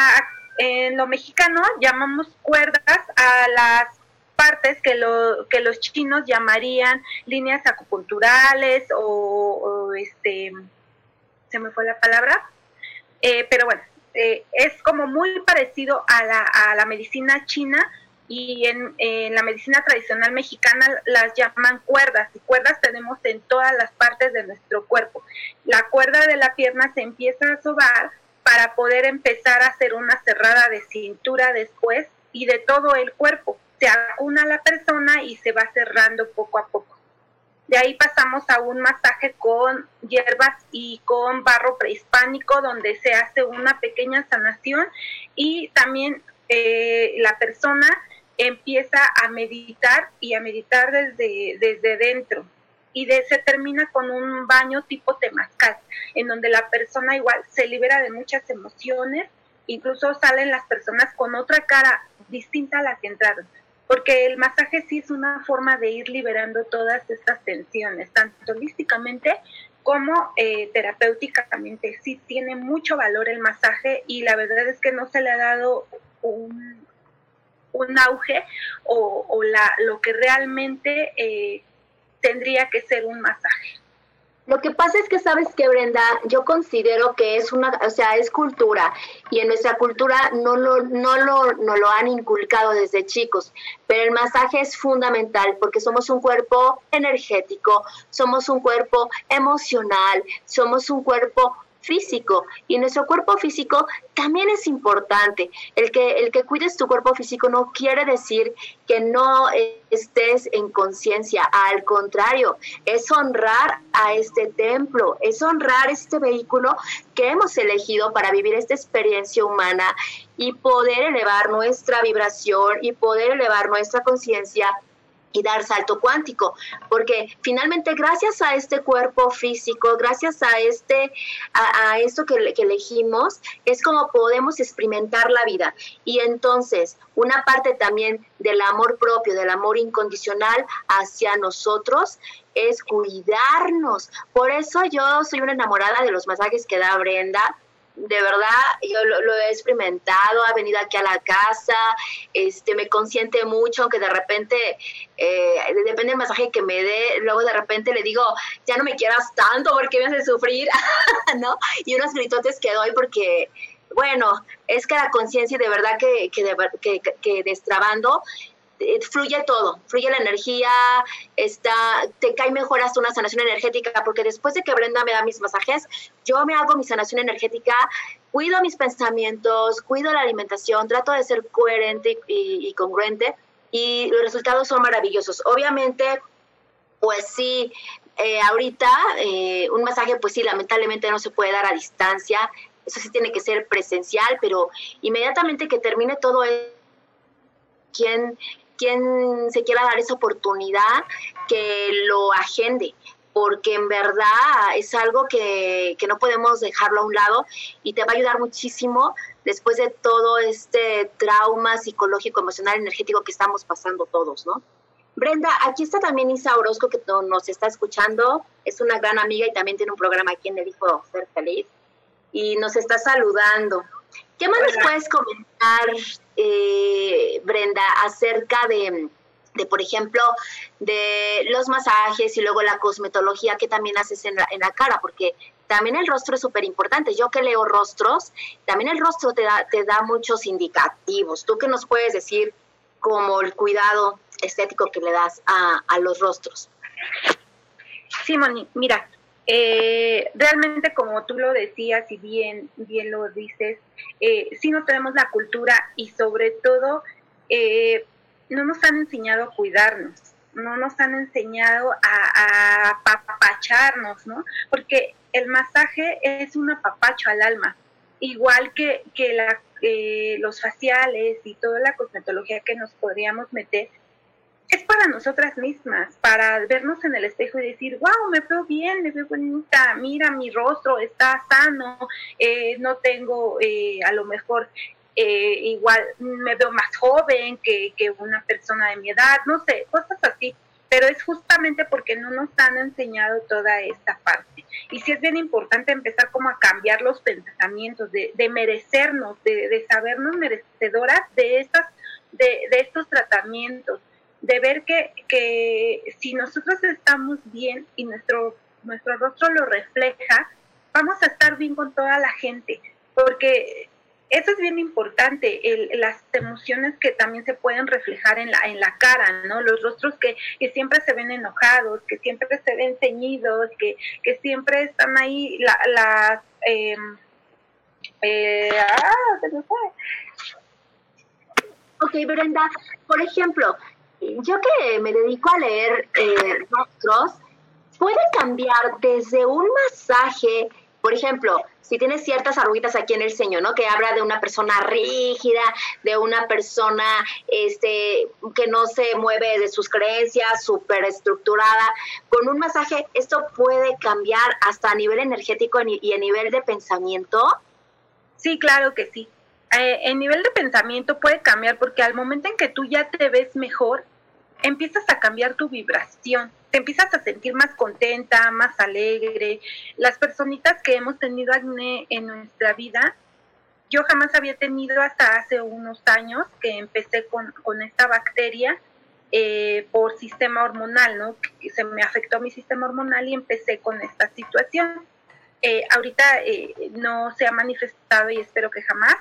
en lo mexicano llamamos cuerdas a las partes que, lo, que los chinos llamarían líneas acupunturales o, este, se me fue la palabra, eh, pero bueno, eh, es como muy parecido a la, a la medicina china y en, en, la medicina tradicional mexicana las llaman cuerdas y cuerdas tenemos en todas las partes de nuestro cuerpo. La cuerda de la pierna se empieza a sobar para poder empezar a hacer una cerrada de cintura después y de todo el cuerpo. Se acuna la persona y se va cerrando poco a poco. De ahí pasamos a un masaje con hierbas y con barro prehispánico, donde se hace una pequeña sanación y también eh, la persona empieza a meditar y a meditar desde, desde dentro. Y de, se termina con un baño tipo temazcal, en donde la persona igual se libera de muchas emociones, incluso salen las personas con otra cara distinta a la que entraron porque el masaje sí es una forma de ir liberando todas estas tensiones, tanto holísticamente como eh, terapéuticamente. Sí tiene mucho valor el masaje y la verdad es que no se le ha dado un, un auge o, la, lo que realmente eh, tendría que ser un masaje. Lo que pasa es que, ¿sabes que Brenda? Yo considero que es una, o sea, es cultura y en nuestra cultura no lo, no lo, no lo han inculcado desde chicos, pero el masaje es fundamental porque somos un cuerpo energético, somos un cuerpo emocional, somos un cuerpo físico y nuestro cuerpo físico también es importante. El que, el que cuides tu cuerpo físico no quiere decir que no estés en conciencia, al contrario, es honrar a este templo, es honrar este vehículo que hemos elegido para vivir esta experiencia humana y poder elevar nuestra vibración y poder elevar nuestra conciencia y dar salto cuántico, porque finalmente gracias a este cuerpo físico, gracias a este a, esto que, que, elegimos, es como podemos experimentar la vida. Y entonces, una parte también del amor propio, del amor incondicional hacia nosotros es cuidarnos. Por eso yo soy una enamorada de los masajes que da Brenda de verdad, yo lo, he experimentado, ha venido aquí a la casa, este, me consiente mucho, aunque de repente, eh, depende del masaje que me dé, luego de repente le digo, ya no me quieras tanto porque me hace sufrir, ¿no? Y unos gritotes que doy porque, bueno, es que la conciencia de verdad que, que, que, que destrabando fluye todo, fluye la energía, está, te cae mejor hasta una sanación energética, porque después de que Brenda me da mis masajes, yo me hago mi sanación energética, cuido mis pensamientos, cuido la alimentación, trato de ser coherente y, congruente, y los resultados son maravillosos. Obviamente, pues sí, eh, ahorita eh, un masaje, pues sí, lamentablemente no se puede dar a distancia, eso sí tiene que ser presencial, pero inmediatamente que termine todo quien quien se quiera dar esa oportunidad, que lo agende, porque en verdad es algo que, no podemos dejarlo a un lado y te va a ayudar muchísimo después de todo este trauma psicológico, emocional, energético que estamos pasando todos, ¿no? Brenda, aquí está también Isa Orozco que nos está escuchando, es una gran amiga y también tiene un programa aquí en El Hijo Ser Feliz y nos está saludando. ¿Qué más nos puedes comentar, eh, Brenda, acerca de, de, por ejemplo, de los masajes y luego la cosmetología que también haces en la, en la cara, porque también el rostro es súper importante. Yo que leo rostros, también el rostro te da, te da muchos indicativos. ¿Tú qué nos puedes decir como el cuidado estético que le das a, a los rostros? Sí, Moni, mira, eh, realmente como tú lo decías y bien, bien lo dices, eh, sí no tenemos la cultura y sobre todo eh, no nos han enseñado a cuidarnos, no nos han enseñado a, apapacharnos, ¿no? Porque el masaje es un apapacho al alma, igual que, que la, eh, los faciales y toda la cosmetología que nos podríamos meter, es para nosotras mismas, para vernos en el espejo y decir, wow, me veo bien, me veo bonita, mira, mi rostro está sano, eh, no tengo eh, a lo mejor eh, igual me veo más joven que, que una persona de mi edad, no sé, cosas así, pero es justamente porque no nos han enseñado toda esta parte. Y sí es bien importante empezar como a cambiar los pensamientos, de, de merecernos, de, de, sabernos merecedoras de, estas, de, de estos tratamientos, de ver que, que si nosotros estamos bien y nuestro, nuestro rostro lo refleja, vamos a estar bien con toda la gente, porque eso es bien importante, las emociones que también se pueden reflejar en la, en la cara, ¿no? Los rostros que, que siempre se ven enojados, que siempre se ven ceñidos, que, que siempre están ahí las... La, eh, eh, ah, se me fue. Ok, Brenda, por ejemplo, yo que me dedico a leer eh, rostros, puede cambiar desde un masaje, por ejemplo, si tienes ciertas arruguitas aquí en el ceño, ¿no? Que habla de una persona rígida, de una persona este, que no se mueve de sus creencias, súper estructurada. Con un masaje esto puede cambiar hasta a nivel energético y a nivel de pensamiento. Sí, claro que sí. Eh, el nivel de pensamiento puede cambiar porque al momento en que tú ya te ves mejor, empiezas a cambiar tu vibración, te empiezas a sentir más contenta, más alegre. Las personitas que hemos tenido acné en nuestra vida, yo jamás había tenido hasta hace unos años que empecé con, con esta bacteria eh, por sistema hormonal, ¿no? Se me afectó mi sistema hormonal y empecé con esta situación. Eh, ahorita eh, no se ha manifestado y espero que jamás,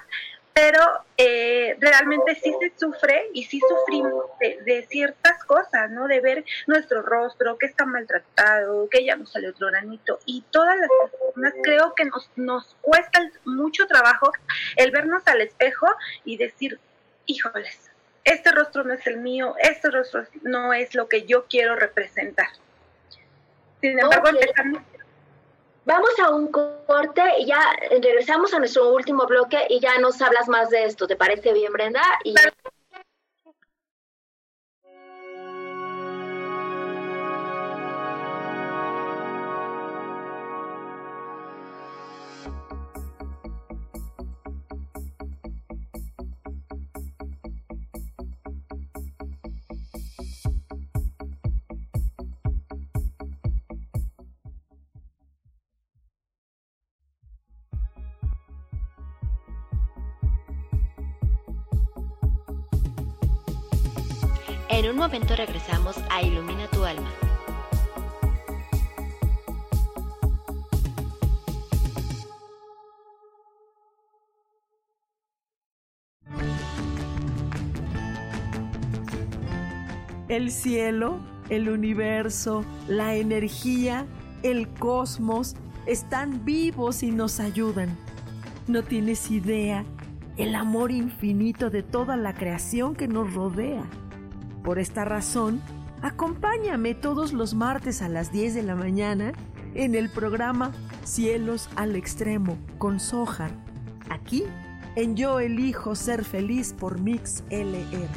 pero eh, realmente sí se sufre y sí sufrimos de, de, ciertas cosas, ¿no? De ver nuestro rostro, que está maltratado, que ya nos sale otro granito. Y todas las personas creo que nos, nos cuesta mucho trabajo el vernos al espejo y decir, híjoles, este rostro no es el mío, este rostro no es lo que yo quiero representar. Sin embargo, okay. empezamos Vamos a un corte y ya regresamos a nuestro último bloque y ya nos hablas más de esto. ¿Te parece bien, Brenda? Y... momento regresamos a Ilumina tu alma. El cielo, el universo, la energía, el cosmos están vivos y nos ayudan. No tienes idea el amor infinito de toda la creación que nos rodea. Por esta razón, acompáñame todos los martes a las 10 de la mañana en el programa Cielos al Extremo con Sojar, aquí en Yo Elijo Ser Feliz por Mix LR.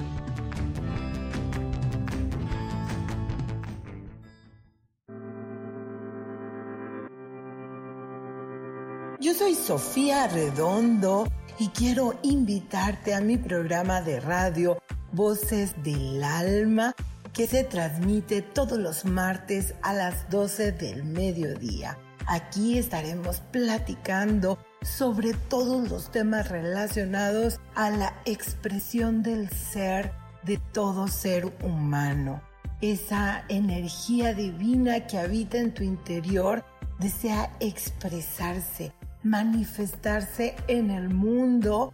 Yo soy Sofía Redondo y quiero invitarte a mi programa de radio Voces del Alma que se transmite todos los martes a las 12 del mediodía. Aquí estaremos platicando sobre todos los temas relacionados a la expresión del ser de todo ser humano. Esa energía divina que habita en tu interior desea expresarse, manifestarse en el mundo.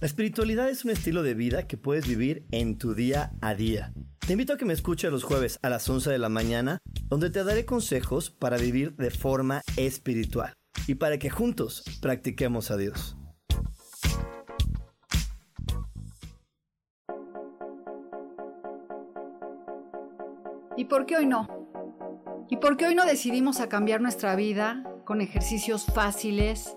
La espiritualidad es un estilo de vida que puedes vivir en tu día a día. Te invito a que me escuches los jueves a las 11 de la mañana, donde te daré consejos para vivir de forma espiritual y para que juntos practiquemos a Dios. ¿Y por qué hoy no? ¿Y por qué hoy no decidimos a cambiar nuestra vida con ejercicios fáciles,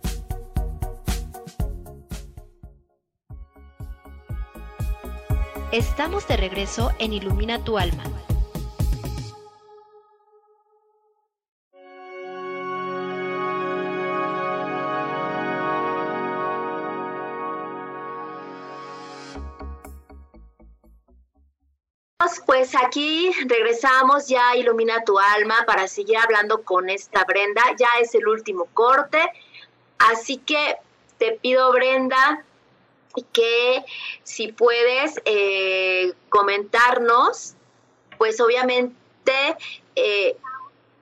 Estamos de regreso en Ilumina tu alma. Pues aquí regresamos ya Ilumina tu alma para seguir hablando con esta Brenda. Ya es el último corte. Así que te pido, Brenda, que si puedes eh, comentarnos, pues obviamente eh,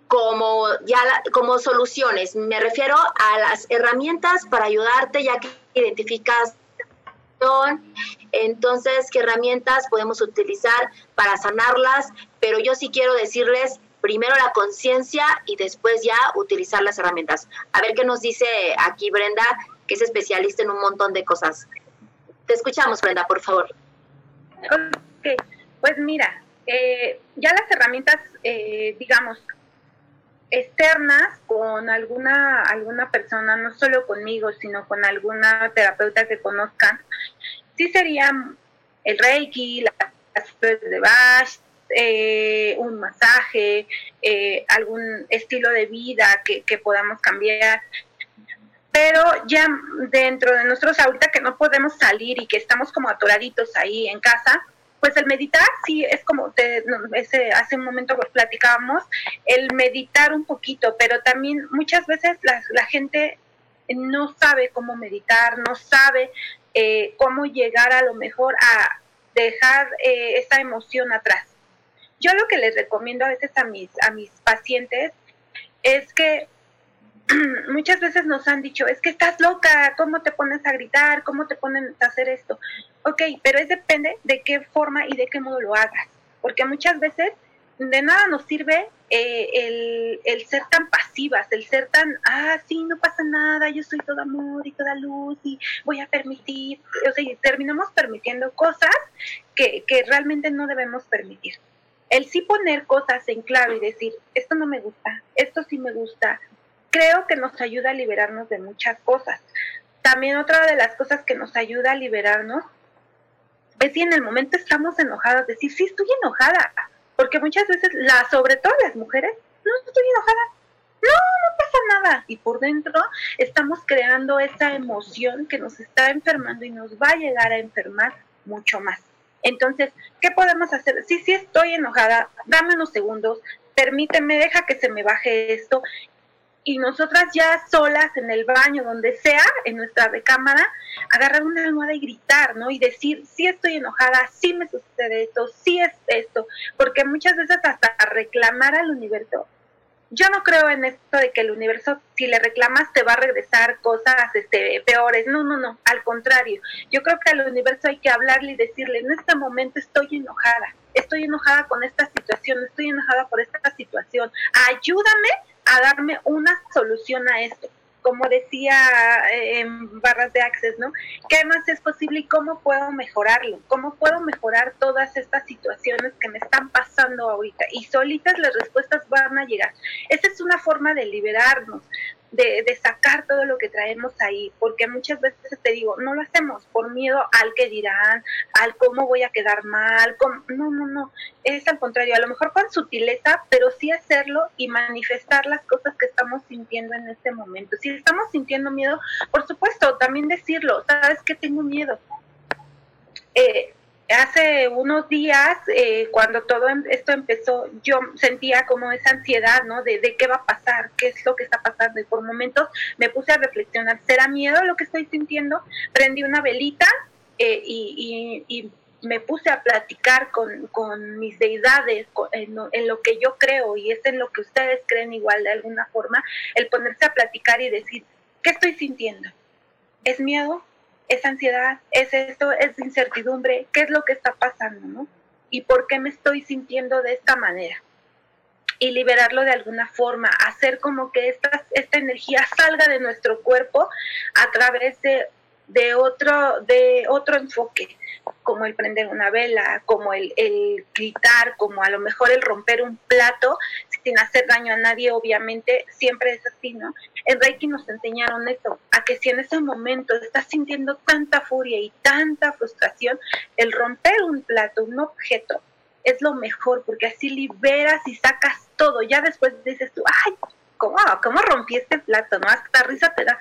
como ya como soluciones. Me refiero a las herramientas para ayudarte ya que identificas entonces, ¿qué herramientas podemos utilizar para sanarlas? Pero yo sí quiero decirles primero la conciencia y después ya utilizar las herramientas. A ver qué nos dice aquí Brenda, que es especialista en un montón de cosas. Te escuchamos, Brenda, por favor. Ok, pues mira, eh, ya las herramientas, eh, digamos, externas con alguna, alguna persona, no solo conmigo, sino con alguna terapeuta que conozcan, sí serían el Reiki, las de Bach, eh, un masaje, eh, algún estilo de vida que, que podamos cambiar. Pero ya dentro de nosotros ahorita que no podemos salir y que estamos como atoraditos ahí en casa, pues el meditar sí es como te, ese, hace un momento platicábamos, el meditar un poquito, pero también muchas veces la, la gente no sabe cómo meditar, no sabe eh, cómo llegar a lo mejor a dejar eh, esa emoción atrás. Yo lo que les recomiendo a veces a mis, a mis pacientes es que muchas veces nos han dicho, es que estás loca, ¿cómo te pones a gritar? ¿Cómo te ponen a hacer esto? Ok, pero es depende de qué forma y de qué modo lo hagas, porque muchas veces de nada nos sirve eh, el, el, ser tan pasivas, el ser tan, ah, sí, no pasa nada, yo soy todo amor y toda luz y voy a permitir, o sea, terminamos permitiendo cosas que, que realmente no debemos permitir. El sí poner cosas en claro y decir, esto no me gusta, esto sí me gusta, creo que nos ayuda a liberarnos de muchas cosas. También otra de las cosas que nos ayuda a liberarnos es si en el momento estamos enojadas, decir, sí, estoy enojada, porque muchas veces, la, sobre todo las mujeres, no estoy enojada, no, no pasa nada. Y por dentro estamos creando esa emoción que nos está enfermando y nos va a llegar a enfermar mucho más. Entonces, ¿qué podemos hacer? Sí, sí estoy enojada, dame unos segundos, permíteme, deja que se me baje esto y nosotras ya solas en el baño, donde sea, en nuestra recámara, agarrar una almohada y gritar, ¿no? Y decir, sí estoy enojada, sí me sucede esto, sí es esto, porque muchas veces hasta reclamar al universo yo no creo en esto de que el universo, si le reclamas, te va a regresar cosas este, peores. No, no, no, al contrario. Yo creo que al universo hay que hablarle y decirle, en este momento estoy enojada, estoy enojada con esta situación, estoy enojada por esta situación. Ayúdame a darme una solución a esto como decía eh, en barras de access, ¿no? ¿Qué más es posible y cómo puedo mejorarlo? ¿Cómo puedo mejorar todas estas situaciones que me están pasando ahorita? Y solitas las respuestas van a llegar. Esa es una forma de liberarnos, de, de, sacar todo lo que traemos ahí, porque muchas veces te digo, no lo hacemos por miedo al que dirán, al cómo voy a quedar mal, no, no, no, es al contrario, a lo mejor con sutileza, pero sí hacerlo y manifestar las cosas que estamos sintiendo en este momento. Si estamos sintiendo miedo, por supuesto, también decirlo, sabes que tengo miedo. Eh, hace unos días, eh, cuando todo em, esto empezó, yo sentía como esa ansiedad, ¿no? De, qué va a pasar, qué es lo que está pasando. Y por momentos me puse a reflexionar, ¿será miedo lo que estoy sintiendo? Prendí una velita eh, y, y, me puse a platicar con, con mis deidades, en, en, lo que yo creo y es en lo que ustedes creen igual de alguna forma, el ponerse a platicar y decir, ¿qué estoy sintiendo? ¿Es miedo? Es ansiedad, es esto, es incertidumbre, qué es lo que está pasando, ¿no? Y por qué me estoy sintiendo de esta manera. Y liberarlo de alguna forma, hacer como que esta, esta energía salga de nuestro cuerpo a través de de otro, de otro enfoque, como el prender una vela, como el, el gritar, como a lo mejor el romper un plato sin hacer daño a nadie, obviamente, siempre es así, ¿no? En Reiki nos enseñaron eso, a que si en ese momento estás sintiendo tanta furia y tanta frustración, el romper un plato, un objeto, es lo mejor, porque así liberas y sacas todo. Ya después dices tú, ay, ¿cómo, cómo rompí este plato? ¿No? Hasta risa te da.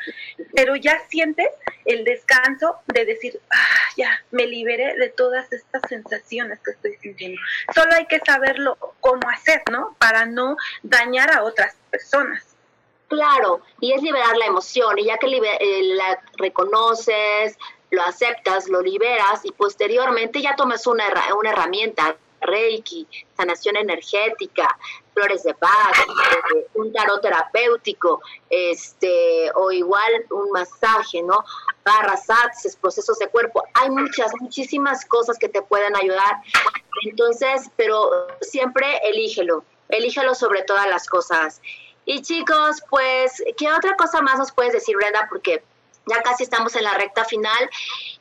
Pero ya sientes el descanso de decir, ah, ya, me liberé de todas estas sensaciones que estoy sintiendo. Solo hay que saberlo cómo hacer, ¿no? Para no dañar a otras personas. Claro, y es liberar la emoción, y ya que eh, la reconoces, lo aceptas, lo liberas, y posteriormente ya tomas una, una herramienta Reiki, sanación energética, flores de paz, eh, un tarot terapéutico, este, o igual un masaje, ¿no? Barras, access, procesos de cuerpo. Hay muchas, muchísimas cosas que te pueden ayudar. Entonces, pero siempre elígelo, elígelo sobre todas las cosas. Y chicos, pues, ¿qué otra cosa más nos puedes decir, Brenda? Porque ya casi estamos en la recta final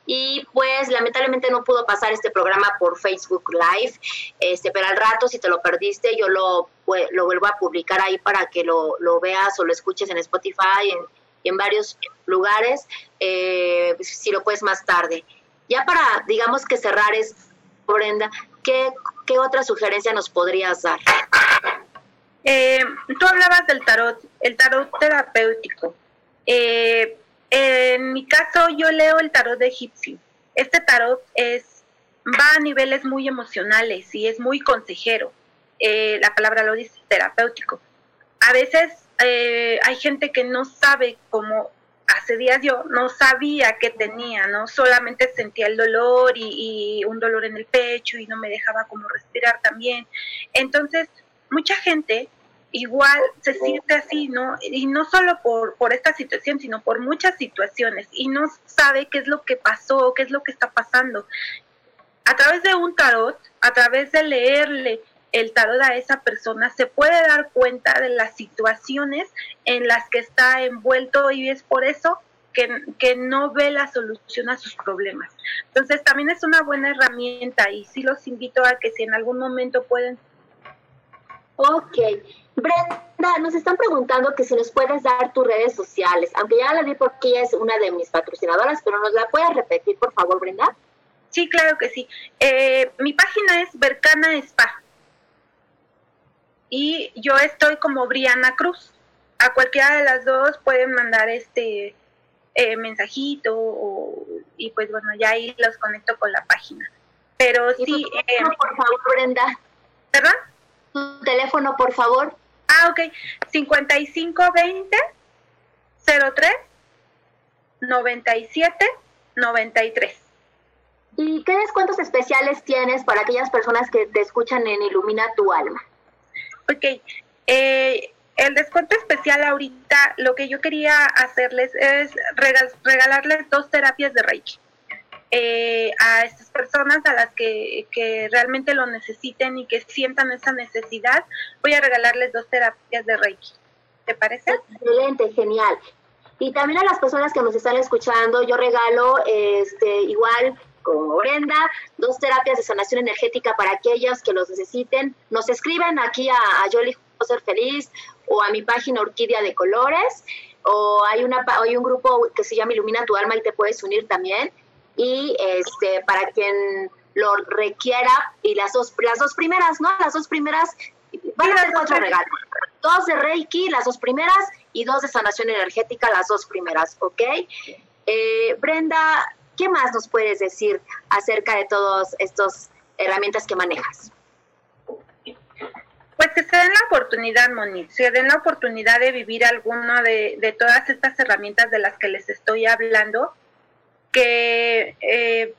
y pues lamentablemente no pudo pasar este programa por Facebook Live, este, pero al rato si te lo perdiste yo lo, lo vuelvo a publicar ahí para que lo, lo veas o lo escuches en Spotify, en, en varios lugares, eh, si lo puedes más tarde. Ya para, digamos que cerrar es, Brenda, ¿qué, qué otra sugerencia nos podrías dar? Eh, tú hablabas del tarot, el tarot terapéutico. Eh, en mi caso, yo leo el tarot de egipcio. Este tarot es va a niveles muy emocionales y es muy consejero. Eh, la palabra lo dice, terapéutico. A veces eh, hay gente que no sabe cómo, hace días yo no sabía qué tenía, ¿no? Solamente sentía el dolor y, y un dolor en el pecho y no me dejaba como respirar también. Entonces, mucha gente igual se siente así, ¿no? Y no solo por, por esta situación, sino por muchas situaciones y no sabe qué es lo que pasó, qué es lo que está pasando. A través de un tarot, a través de leerle el tarot a esa persona, se puede dar cuenta de las situaciones en las que está envuelto y es por eso que, que, no ve la solución a sus problemas. Entonces también es una buena herramienta y sí los invito a que si en algún momento pueden... Ok, Brenda, nos están preguntando que si nos puedes dar tus redes sociales, aunque ya la di porque ella es una de mis patrocinadoras, pero nos la puedes repetir, por favor, Brenda. Sí, claro que sí. Eh, mi página es Bercana Spa. Y yo estoy como Briana Cruz. A cualquiera de las dos pueden mandar este eh, mensajito o, y pues bueno, ya ahí los conecto con la página. Pero sí. Eh, por favor, Brenda. ¿Perdón? Tu teléfono, por favor. Ah, ok. 5520 03 97 93. ¿Y qué descuentos especiales tienes para aquellas personas que te escuchan en Ilumina tu Alma? Ok. Eh, el descuento especial ahorita, lo que yo quería hacerles es regalarles dos terapias de Reiki. Eh, a estas personas a las que, realmente lo necesiten y que sientan esa necesidad, voy a regalarles dos terapias de Reiki. ¿Te parece? Excelente, genial. Y también a las personas que nos están escuchando, yo regalo este igual como Brenda, dos terapias de sanación energética para aquellos que los necesiten. Nos escriben aquí a, a Yo Feliz o a mi página Orquídea de Colores o hay, una, hay un grupo que se llama Ilumina tu Alma y te puedes unir también y este para quien lo requiera y las dos las dos primeras no las dos primeras van a ser cuatro regalos. Dos de Reiki las dos primeras y dos de sanación energética las dos primeras ¿ok? Eh, Brenda qué más nos puedes decir acerca de todas estas herramientas que manejas pues que se den la oportunidad, Moni, se den la oportunidad de vivir alguna de, de todas estas herramientas de las que les estoy hablando que eh,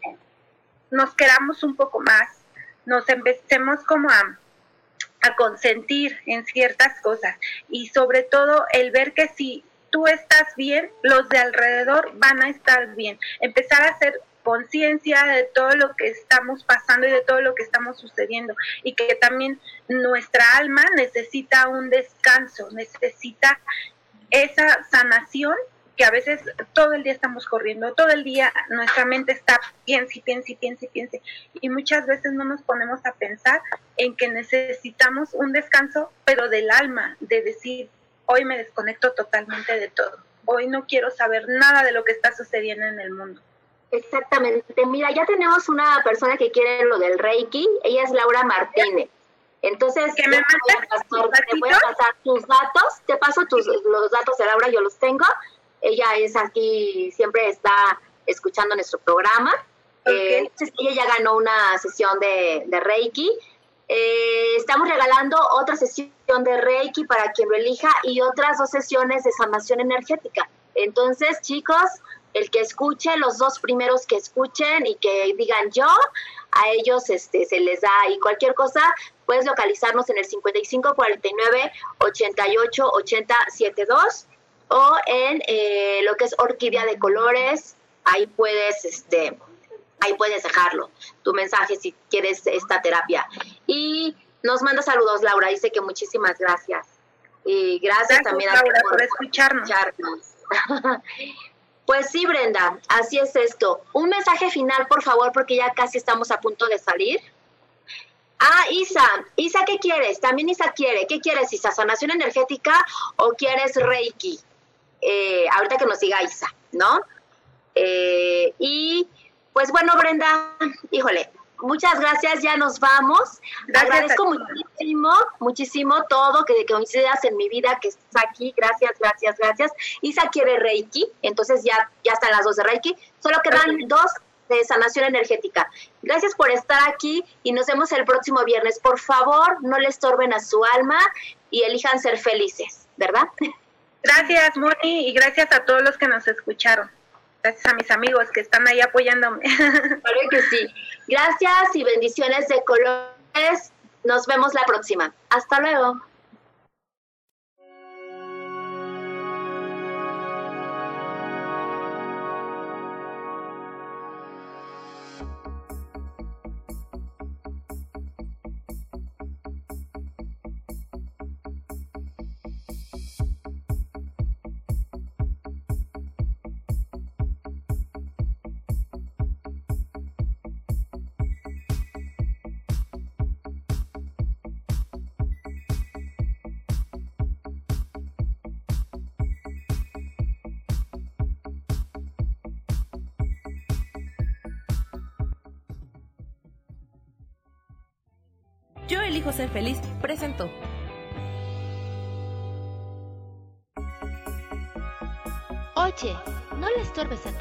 nos queramos un poco más, nos empecemos como a, a consentir en ciertas cosas y sobre todo el ver que si tú estás bien, los de alrededor van a estar bien. Empezar a hacer conciencia de todo lo que estamos pasando y de todo lo que estamos sucediendo y que también nuestra alma necesita un descanso, necesita esa sanación que a veces todo el día estamos corriendo, todo el día nuestra mente está piense y piense y piense y piense y muchas veces no nos ponemos a pensar en que necesitamos un descanso, pero del alma, de decir, hoy me desconecto totalmente de todo, hoy no quiero saber nada de lo que está sucediendo en el mundo. Exactamente, mira, ya tenemos una persona que quiere lo del Reiki, ella es Laura Martínez. Entonces, ¿Que me te, voy a pasar, tus datos, te paso tus, los datos de Laura, yo los tengo, ella es aquí, siempre está escuchando nuestro programa. Eh, ella ya ganó una sesión de, Reiki. Eh, estamos regalando otra sesión de Reiki para quien lo elija y otras dos sesiones de sanación energética. Entonces, chicos, el que escuche, los dos primeros que escuchen y que digan yo, a ellos este, se les da y cualquier cosa, puedes localizarnos en el 5549 88 80 72 o en eh, lo que es orquídea de colores, ahí puedes, este, ahí puedes dejarlo, tu mensaje si quieres esta terapia. Y nos manda saludos, Laura, dice que muchísimas gracias. Y gracias, también a Laura, por, escucharnos. Pues sí, Brenda, así es esto. Un mensaje final, por favor, porque ya casi estamos a punto de salir. Ah, Isa, Isa, ¿qué quieres? También Isa quiere. ¿Qué quieres, Isa? ¿Sanación energética o quieres Reiki? Eh, ahorita que nos siga Isa, ¿no? Eh, y pues bueno, Brenda, híjole, muchas gracias, ya nos vamos. Agradezco muchísimo, muchísimo todo que coincidas en mi vida, que estás aquí. Gracias, gracias, gracias. Isa quiere Reiki, entonces ya, ya están las dos de Reiki. Solo quedan dos de sanación energética. Gracias por estar aquí y nos vemos el próximo viernes. Por favor, no le estorben a su alma y elijan ser felices, ¿verdad? Gracias, Moni, y gracias a todos los que nos escucharon. Gracias a mis amigos que están ahí apoyándome. Claro que sí. Gracias y bendiciones de colores. Nos vemos la próxima. Hasta luego.